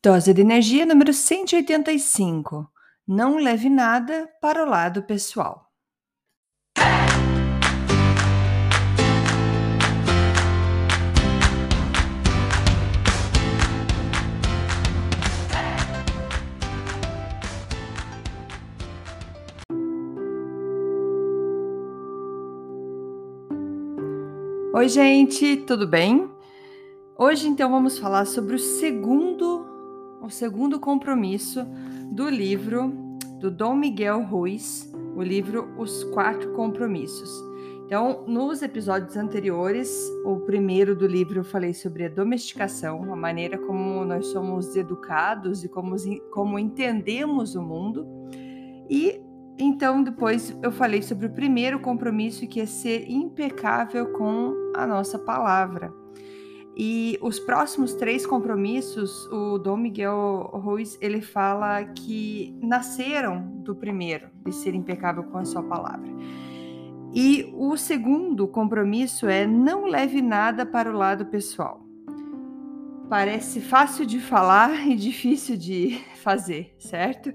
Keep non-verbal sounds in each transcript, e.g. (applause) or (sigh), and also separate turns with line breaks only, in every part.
Dose de energia número 185. Não leve nada para o lado pessoal. Oi, gente, tudo bem? Hoje então vamos falar sobre o segundo o segundo compromisso do livro do Dom Miguel Ruiz, o livro Os Quatro Compromissos. Então, nos episódios anteriores, o primeiro do livro eu falei sobre a domesticação, a maneira como nós somos educados e como, como entendemos o mundo. E então depois eu falei sobre o primeiro compromisso que é ser impecável com a nossa palavra. E os próximos três compromissos, o Dom Miguel Ruiz, ele fala que nasceram do primeiro, de ser impecável com a sua palavra. E o segundo compromisso é não leve nada para o lado pessoal. Parece fácil de falar (laughs) e difícil de (laughs) fazer, certo?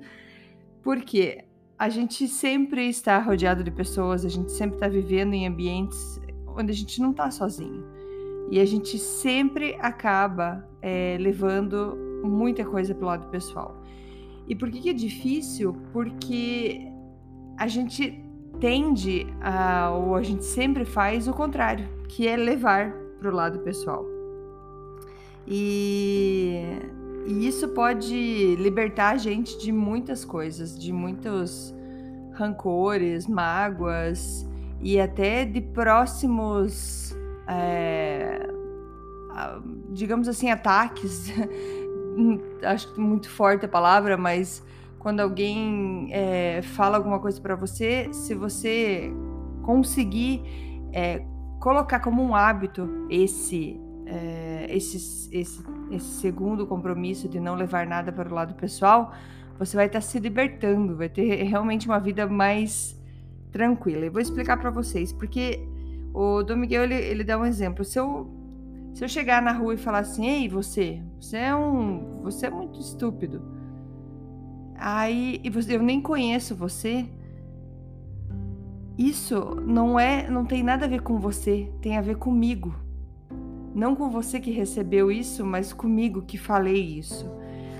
Porque a gente sempre está rodeado de pessoas, a gente sempre está vivendo em ambientes onde a gente não está sozinho. E a gente sempre acaba é, levando muita coisa para o lado pessoal. E por que, que é difícil? Porque a gente tende a, ou a gente sempre faz o contrário, que é levar para o lado pessoal. E, e, isso pode libertar a gente de muitas coisas, de muitos rancores, mágoas e até de próximos é, digamos assim, ataques. (laughs) Acho muito forte a palavra, mas quando alguém é, fala alguma coisa para você, se você conseguir é, colocar como um hábito esse, é, esse, esse, esse segundo compromisso de não levar nada para o lado pessoal, você vai estar se libertando, vai ter realmente uma vida mais tranquila. Eu vou explicar para vocês, porque o Dom Miguel, ele, ele dá um exemplo. Se eu, se eu chegar na rua e falar assim, ei, você, você é um. Você é muito estúpido. Aí eu nem conheço você. Isso não é, não tem nada a ver com você, tem a ver comigo. Não com você que recebeu isso, mas comigo que falei isso.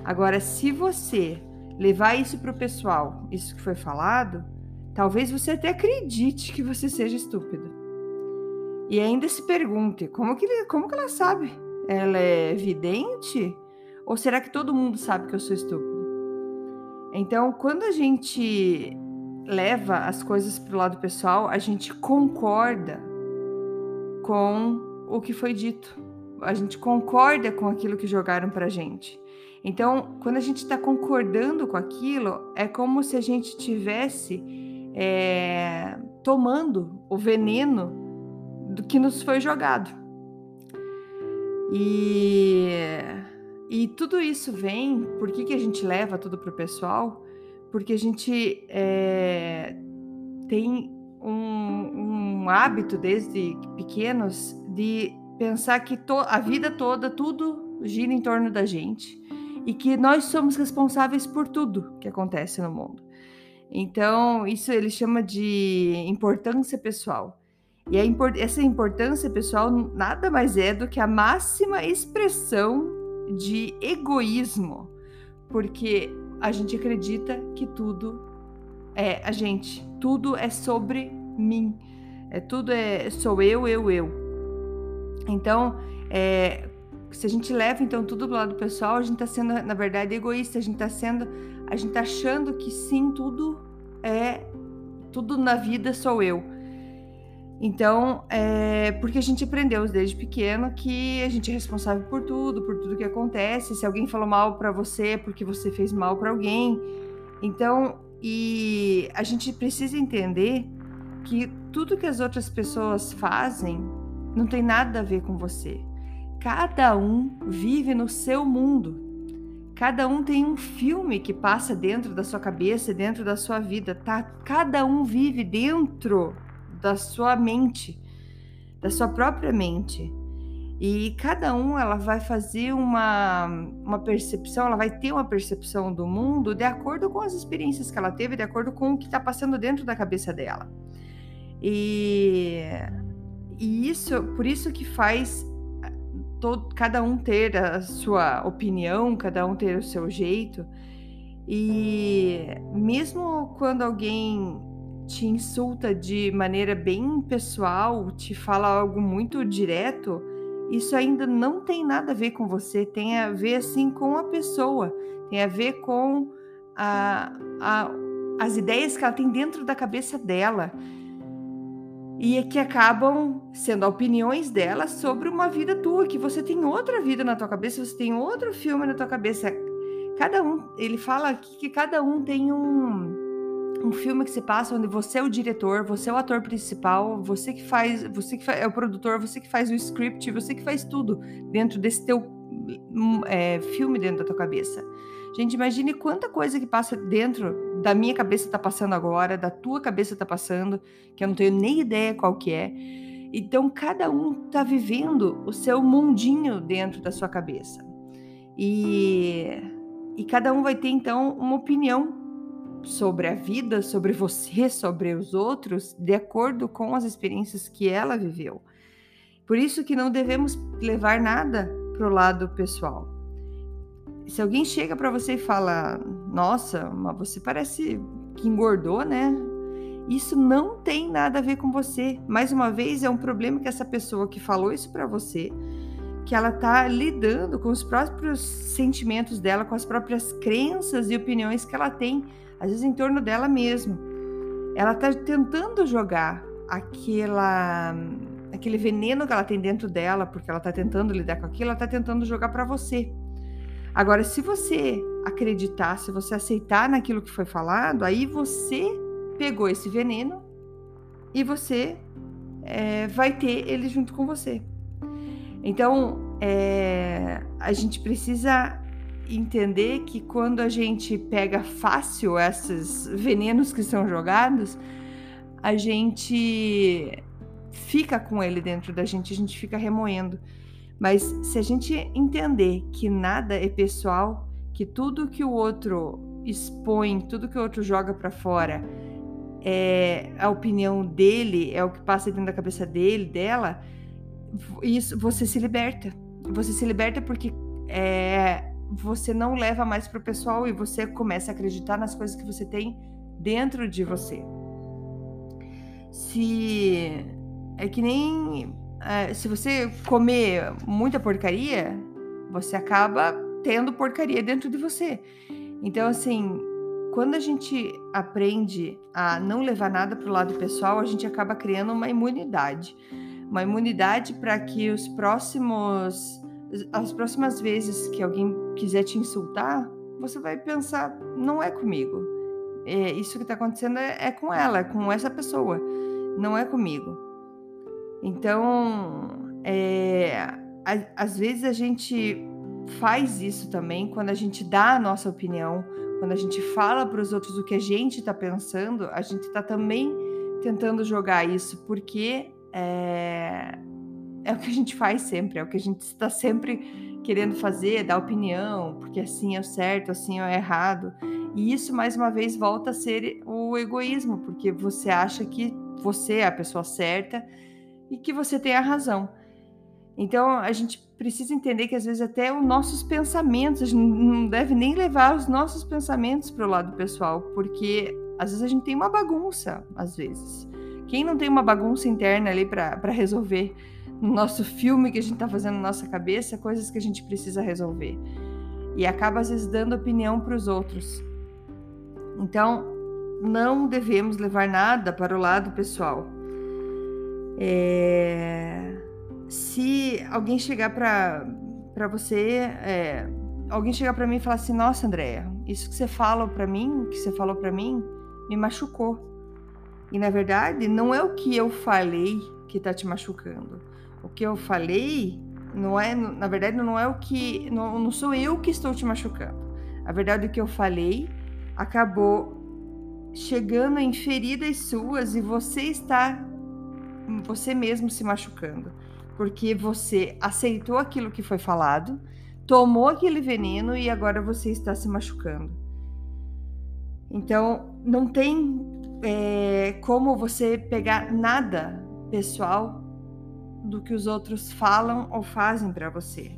Agora, se você levar isso para o pessoal, isso que foi falado, talvez você até acredite que você seja estúpido. E ainda se pergunte, como que, como que ela sabe? Ela é vidente? Ou será que todo mundo sabe que eu sou estúpido? Então, quando a gente leva as coisas para o lado pessoal, a gente concorda com o que foi dito. A gente concorda com aquilo que jogaram para gente. Então, quando a gente está concordando com aquilo, é como se a gente tivesse é, tomando o veneno do que nos foi jogado. E, e tudo isso vem, por que, que a gente leva tudo para o pessoal? Porque a gente é, tem um, um, hábito desde pequenos de pensar que to, a vida toda, tudo gira em torno da gente e que nós somos responsáveis por tudo que acontece no mundo. Então, isso ele chama de importância pessoal. E import essa importância pessoal nada mais é do que a máxima expressão de egoísmo, porque a gente acredita que tudo é a gente, tudo é sobre mim, é tudo é sou eu, eu, eu. Então, é, se a gente leva então tudo do lado pessoal, a gente está sendo na verdade egoísta, a gente está sendo, a gente tá achando que sim, tudo é tudo na vida sou eu. Então, é porque a gente aprendeu desde pequeno que a gente é responsável por tudo, por tudo que acontece. Se alguém falou mal para você, é porque você fez mal para alguém. Então, e a gente precisa entender que tudo que as outras pessoas fazem não tem nada a ver com você. Cada um vive no seu mundo. Cada um tem um filme que passa dentro da sua cabeça, dentro da sua vida, tá? Cada um vive dentro da sua mente, da sua própria mente. E cada um ela vai fazer uma, uma percepção, ela vai ter uma percepção do mundo de acordo com as experiências que ela teve, de acordo com o que está passando dentro da cabeça dela. E, e isso, por isso que faz todo, cada um ter a sua opinião, cada um ter o seu jeito. E mesmo quando alguém te insulta de maneira bem pessoal, te fala algo muito direto, isso ainda não tem nada a ver com você, tem a ver assim com a pessoa, tem a ver com a, a, as ideias que ela tem dentro da cabeça dela e que acabam sendo opiniões dela sobre uma vida tua, que você tem outra vida na tua cabeça, você tem outro filme na tua cabeça. Cada um, ele fala que cada um tem um um filme que se passa onde você é o diretor, você é o ator principal, você que faz, você que é o produtor, você que faz o script, você que faz tudo dentro desse teu é, filme dentro da tua cabeça. Gente, imagine quanta coisa que passa dentro da minha cabeça tá passando agora, da tua cabeça tá passando, que eu não tenho nem ideia qual que é. Então cada um tá vivendo o seu mundinho dentro da sua cabeça. E e cada um vai ter então uma opinião sobre a vida, sobre você, sobre os outros, de acordo com as experiências que ela viveu. Por isso que não devemos levar nada para o lado pessoal. Se alguém chega para você e fala: "Nossa, mas você parece que engordou, né?" Isso não tem nada a ver com você. Mais uma vez, é um problema que essa pessoa que falou isso para você, que ela está lidando com os próprios sentimentos dela, com as próprias crenças e opiniões que ela tem às vezes em torno dela mesma. Ela está tentando jogar aquela aquele veneno que ela tem dentro dela, porque ela está tentando lidar com aquilo, ela está tentando jogar para você. Agora, se você acreditar, se você aceitar naquilo que foi falado, aí você pegou esse veneno e você é, vai ter ele junto com você. Então, é, a gente precisa entender que quando a gente pega fácil esses venenos que são jogados, a gente fica com ele dentro da gente, a gente fica remoendo. Mas se a gente entender que nada é pessoal, que tudo que o outro expõe, tudo que o outro joga para fora é a opinião dele, é o que passa dentro da cabeça dele, dela, isso você se liberta. Você se liberta porque é, você não leva mais para o pessoal e você começa a acreditar nas coisas que você tem dentro de você. Se é que nem é, se você comer muita porcaria, você acaba tendo porcaria dentro de você. Então, assim, quando a gente aprende a não levar nada para o lado pessoal, a gente acaba criando uma imunidade. Uma imunidade para que os próximos as próximas vezes que alguém quiser te insultar, você vai pensar, não é comigo. É, isso que está acontecendo é, é, com ela, é com essa pessoa, não é comigo. Então, é, a, às vezes a gente faz isso também quando a gente dá a nossa opinião, quando a gente fala para os outros o que a gente está pensando, a gente está também tentando jogar isso, porque é, é o que a gente faz sempre, é o que a gente está sempre querendo fazer, dar opinião, porque assim é o certo, assim é o errado. E isso, mais uma vez, volta a ser o egoísmo, porque você acha que você é a pessoa certa e que você tem a razão. Então, a gente precisa entender que às vezes até os nossos pensamentos, a gente não deve nem levar os nossos pensamentos para o lado pessoal, porque às vezes a gente tem uma bagunça, às vezes. Quem não tem uma bagunça interna ali para resolver? no nosso filme que a gente está fazendo na nossa cabeça, coisas que a gente precisa resolver. E acaba às vezes dando opinião para os outros. Então, não devemos levar nada para o lado pessoal. É... Se alguém chegar para você, é... alguém chegar para mim e falar assim: Nossa, Andréia, isso que você fala para mim, que você falou para mim, me machucou. E na verdade, não é o que eu falei que está te machucando o que eu falei não é, na verdade, não é o que, não, não sou eu que estou te machucando. A verdade, o que eu falei acabou chegando em feridas suas e você está, você mesmo se machucando. porque você aceitou aquilo que foi falado, tomou aquele veneno e agora você está se machucando. Então, não tem é, como você pegar nada pessoal do que os outros falam ou fazem para você,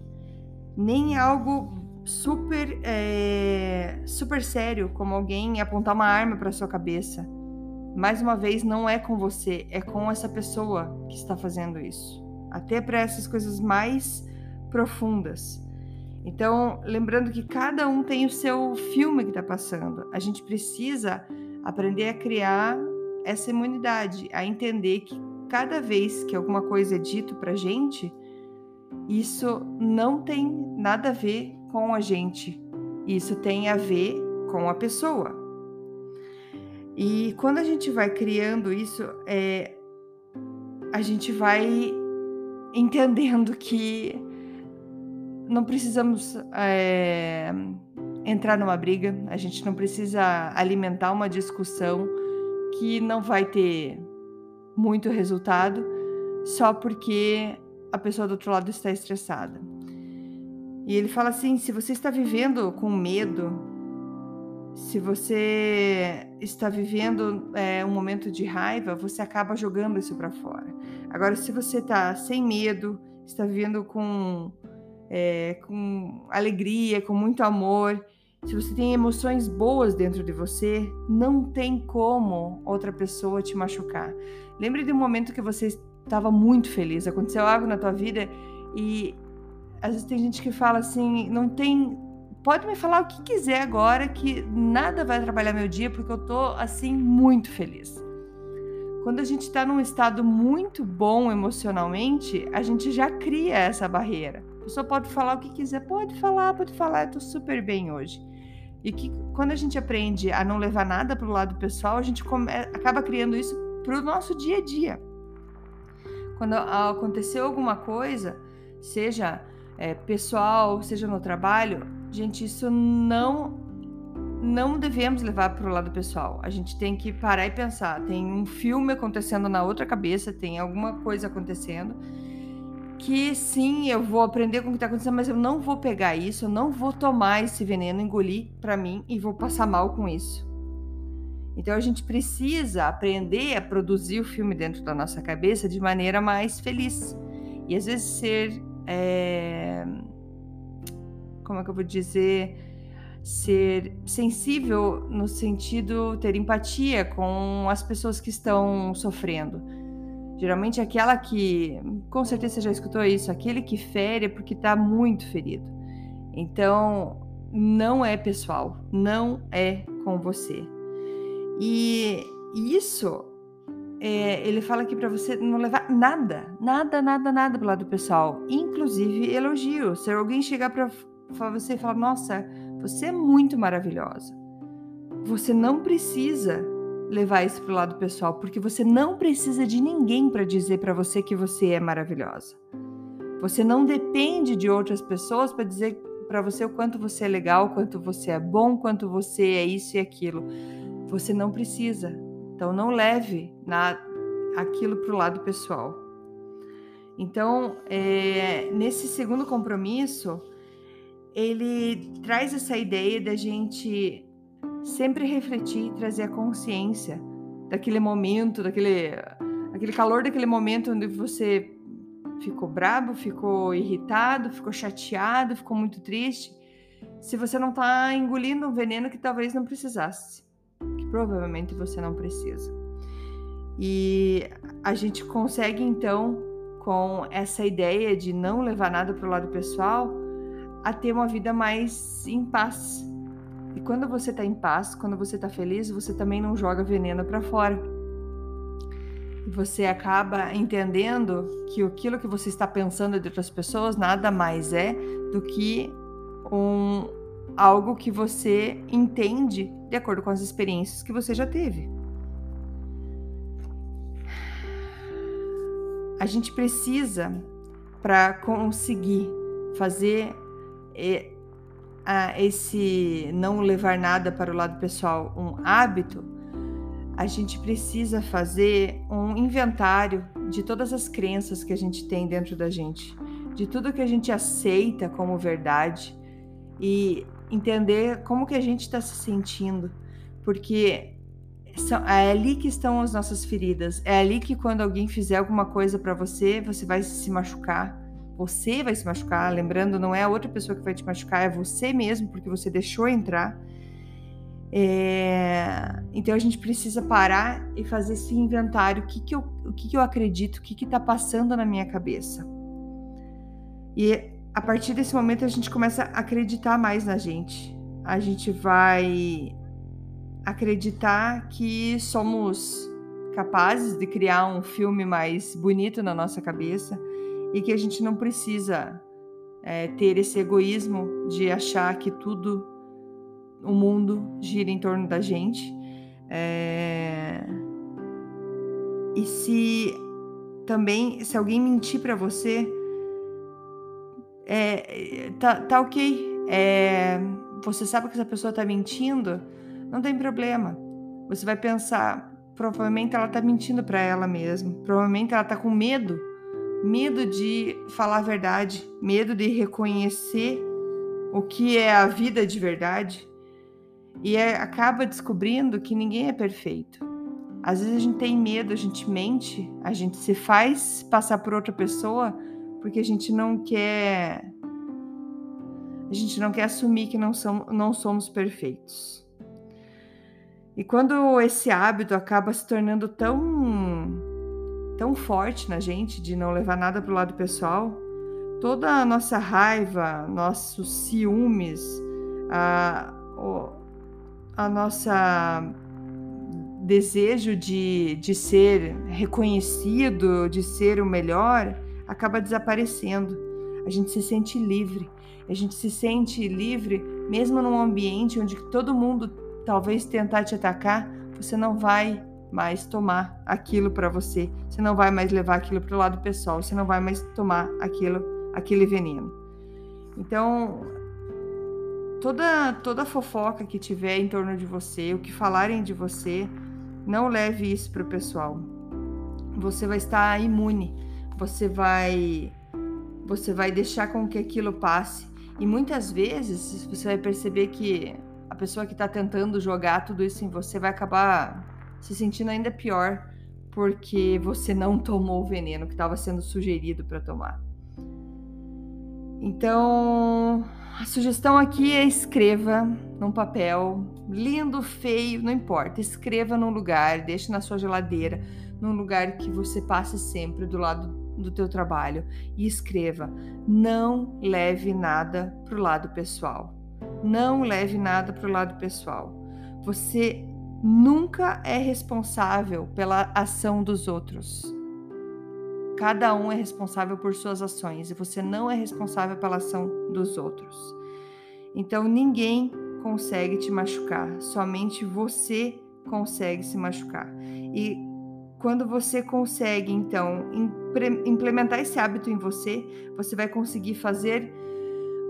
nem algo super é, super sério como alguém apontar uma arma para sua cabeça. Mais uma vez, não é com você, é com essa pessoa que está fazendo isso. Até para essas coisas mais profundas. Então, lembrando que cada um tem o seu filme que está passando. A gente precisa aprender a criar essa imunidade, a entender que cada vez que alguma coisa é dito para gente, isso não tem nada a ver com a gente. Isso tem a ver com a pessoa. E quando a gente vai criando isso, é, a gente vai entendendo que não precisamos é, entrar numa briga, a gente não precisa alimentar uma discussão que não vai ter muito resultado só porque a pessoa do outro lado está estressada. E ele fala assim: se você está vivendo com medo, se você está vivendo é, um momento de raiva, você acaba jogando isso para fora. Agora, se você está sem medo, está vivendo com é, com alegria, com muito amor, se você tem emoções boas dentro de você, não tem como outra pessoa te machucar. Lembre de um momento que você estava muito feliz, aconteceu algo na tua vida e às vezes tem gente que fala assim, não tem, pode me falar o que quiser agora que nada vai atrapalhar meu dia porque eu tô assim muito feliz. Quando a gente está num estado muito bom emocionalmente, a gente já cria essa barreira pessoa pode falar o que quiser, pode falar, pode falar, eu tô super bem hoje. E que quando a gente aprende a não levar nada para o lado pessoal, a gente come, acaba criando isso para o nosso dia a dia. Quando aconteceu alguma coisa, seja é, pessoal, seja no trabalho, gente, isso não não devemos levar para o lado pessoal. A gente tem que parar e pensar. Tem um filme acontecendo na outra cabeça, tem alguma coisa acontecendo que sim, eu vou aprender com o que está acontecendo, mas eu não vou pegar isso, eu não vou tomar esse veneno, engolir para mim e vou passar mal com isso. Então a gente precisa aprender a produzir o filme dentro da nossa cabeça de maneira mais feliz. E às vezes ser. É... Como é que eu vou dizer? Ser sensível no sentido ter empatia com as pessoas que estão sofrendo Geralmente aquela que, com certeza você já escutou isso, aquele que fere é porque está muito ferido. Então, não é pessoal, não é com você. E isso, é, ele fala aqui para você não levar nada, nada, nada, nada pro lado pessoal, inclusive elogio. Se alguém chegar para você e falar, nossa, você é muito maravilhosa, você não precisa levar isso para o lado pessoal, porque você não precisa de ninguém para dizer para você que você é maravilhosa. Você não depende de outras pessoas para dizer para você o quanto você é legal, quanto você é bom, quanto você é isso e aquilo. Você não precisa. Então não leve na, aquilo para o lado pessoal. Então, é, nesse segundo compromisso, ele traz essa ideia da gente sempre refletir, trazer a consciência daquele momento, daquele, aquele calor daquele momento onde você ficou bravo, ficou irritado, ficou chateado, ficou muito triste. Se você não está engolindo um veneno que talvez não precisasse, que provavelmente você não precisa. E a gente consegue então, com essa ideia de não levar nada para o lado pessoal, a ter uma vida mais em paz, e quando você está em paz, quando você está feliz, você também não joga veneno para fora. E você acaba entendendo que aquilo que você está pensando de outras pessoas nada mais é do que um algo que você entende de acordo com as experiências que você já teve. A gente precisa para conseguir fazer eh, a esse não levar nada para o lado pessoal um hábito, a gente precisa fazer um inventário de todas as crenças que a gente tem dentro da gente, de tudo que a gente aceita como verdade e entender como que a gente está se sentindo, porque é ali que estão as nossas feridas. É ali que quando alguém fizer alguma coisa para você, você vai se machucar. Você vai se machucar. Lembrando, não é a outra pessoa que vai te machucar, é você mesmo, porque você deixou entrar. É... Então a gente precisa parar e fazer esse inventário. O que, que, eu, o que, que eu acredito? O que está passando na minha cabeça? E a partir desse momento a gente começa a acreditar mais na gente. A gente vai acreditar que somos capazes de criar um filme mais bonito na nossa cabeça e que a gente não precisa é, ter esse egoísmo de achar que tudo, o mundo gira em torno da gente. É... E se também, se alguém mentir para você, é, tá, tá ok. É, você sabe que essa pessoa tá mentindo, não tem problema. Você vai pensar, provavelmente ela tá mentindo para ela mesma. Provavelmente ela tá com medo, medo de falar a verdade, medo de reconhecer o que é a vida de verdade. E é, acaba descobrindo que ninguém é perfeito. Às vezes a gente tem medo, a gente mente, a gente se faz passar por outra pessoa porque a gente não quer a gente não quer assumir que não somos, não somos perfeitos. E quando esse hábito acaba se tornando tão tão forte na gente de não levar nada para o lado pessoal, toda a nossa raiva, nossos ciúmes, a, a nossa desejo de, de ser reconhecido, de ser o melhor, acaba desaparecendo. A gente se sente livre. A gente se sente livre mesmo num ambiente onde todo mundo talvez tentar te atacar, você não vai mais tomar aquilo para você. Você não vai mais levar aquilo para o lado pessoal. Você não vai mais tomar aquilo, aquele veneno. Então, toda toda fofoca que tiver em torno de você, o que falarem de você, não leve isso para o pessoal. Você vai estar imune você vai você vai deixar com que aquilo passe. E muitas vezes você vai perceber que a pessoa que está tentando jogar tudo isso em você vai acabar se sentindo ainda pior porque você não tomou o veneno que estava sendo sugerido para tomar. Então, a sugestão aqui é escreva num papel, lindo, feio, não importa. Escreva num lugar, deixe na sua geladeira, num lugar que você passe sempre do lado do teu trabalho e escreva: não leve nada para o lado pessoal. Não leve nada para o lado pessoal. Você nunca é responsável pela ação dos outros. Cada um é responsável por suas ações e você não é responsável pela ação dos outros. Então ninguém consegue te machucar, somente você consegue se machucar. E quando você consegue, então, implementar esse hábito em você, você vai conseguir fazer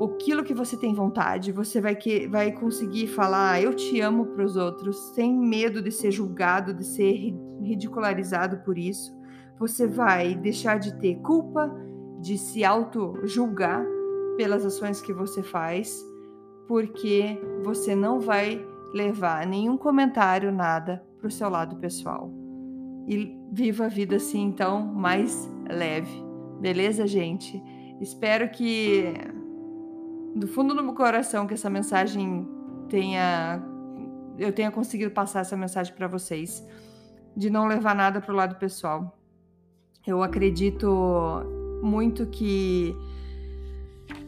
aquilo que você tem vontade, você vai, que, vai conseguir falar ah, eu te amo para os outros, sem medo de ser julgado, de ser ridicularizado por isso. Você vai deixar de ter culpa, de se auto-julgar pelas ações que você faz, porque você não vai levar nenhum comentário, nada, para o seu lado pessoal e viva a vida assim, então, mais leve. Beleza, gente? Espero que do fundo do meu coração que essa mensagem tenha eu tenha conseguido passar essa mensagem para vocês de não levar nada para o lado pessoal. Eu acredito muito que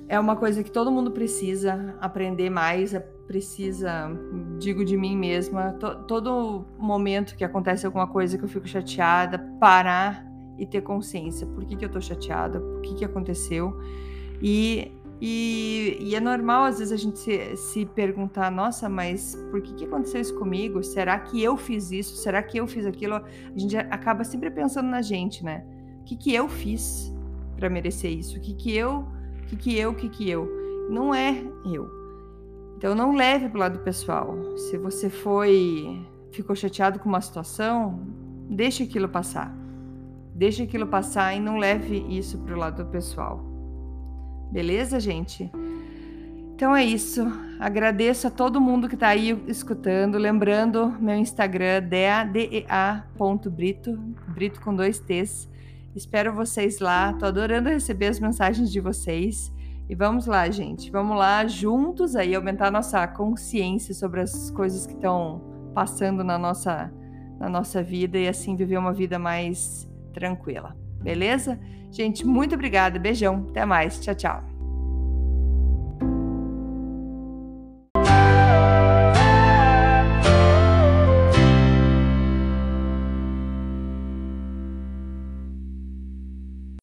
é uma coisa que todo mundo precisa aprender mais, precisa, digo de mim mesma, to, todo momento que acontece alguma coisa que eu fico chateada, parar e ter consciência. Por que, que eu tô chateada? Por que, que aconteceu? E, e, e é normal, às vezes, a gente se, se perguntar: nossa, mas por que, que aconteceu isso comigo? Será que eu fiz isso? Será que eu fiz aquilo? A gente acaba sempre pensando na gente, né? O que, que eu fiz para merecer isso? O que, que eu, o que, que eu, o que, que eu? Não é eu então não leve para o lado pessoal. Se você foi ficou chateado com uma situação, deixe aquilo passar. Deixe aquilo passar e não leve isso para o lado pessoal. Beleza, gente? Então é isso. Agradeço a todo mundo que está aí escutando. Lembrando, meu Instagram, dea.brito, brito com dois T's. Espero vocês lá. Tô adorando receber as mensagens de vocês. E vamos lá, gente. Vamos lá juntos aí aumentar nossa consciência sobre as coisas que estão passando na nossa na nossa vida e assim viver uma vida mais tranquila. Beleza? Gente, muito obrigada. Beijão. Até mais. Tchau, tchau.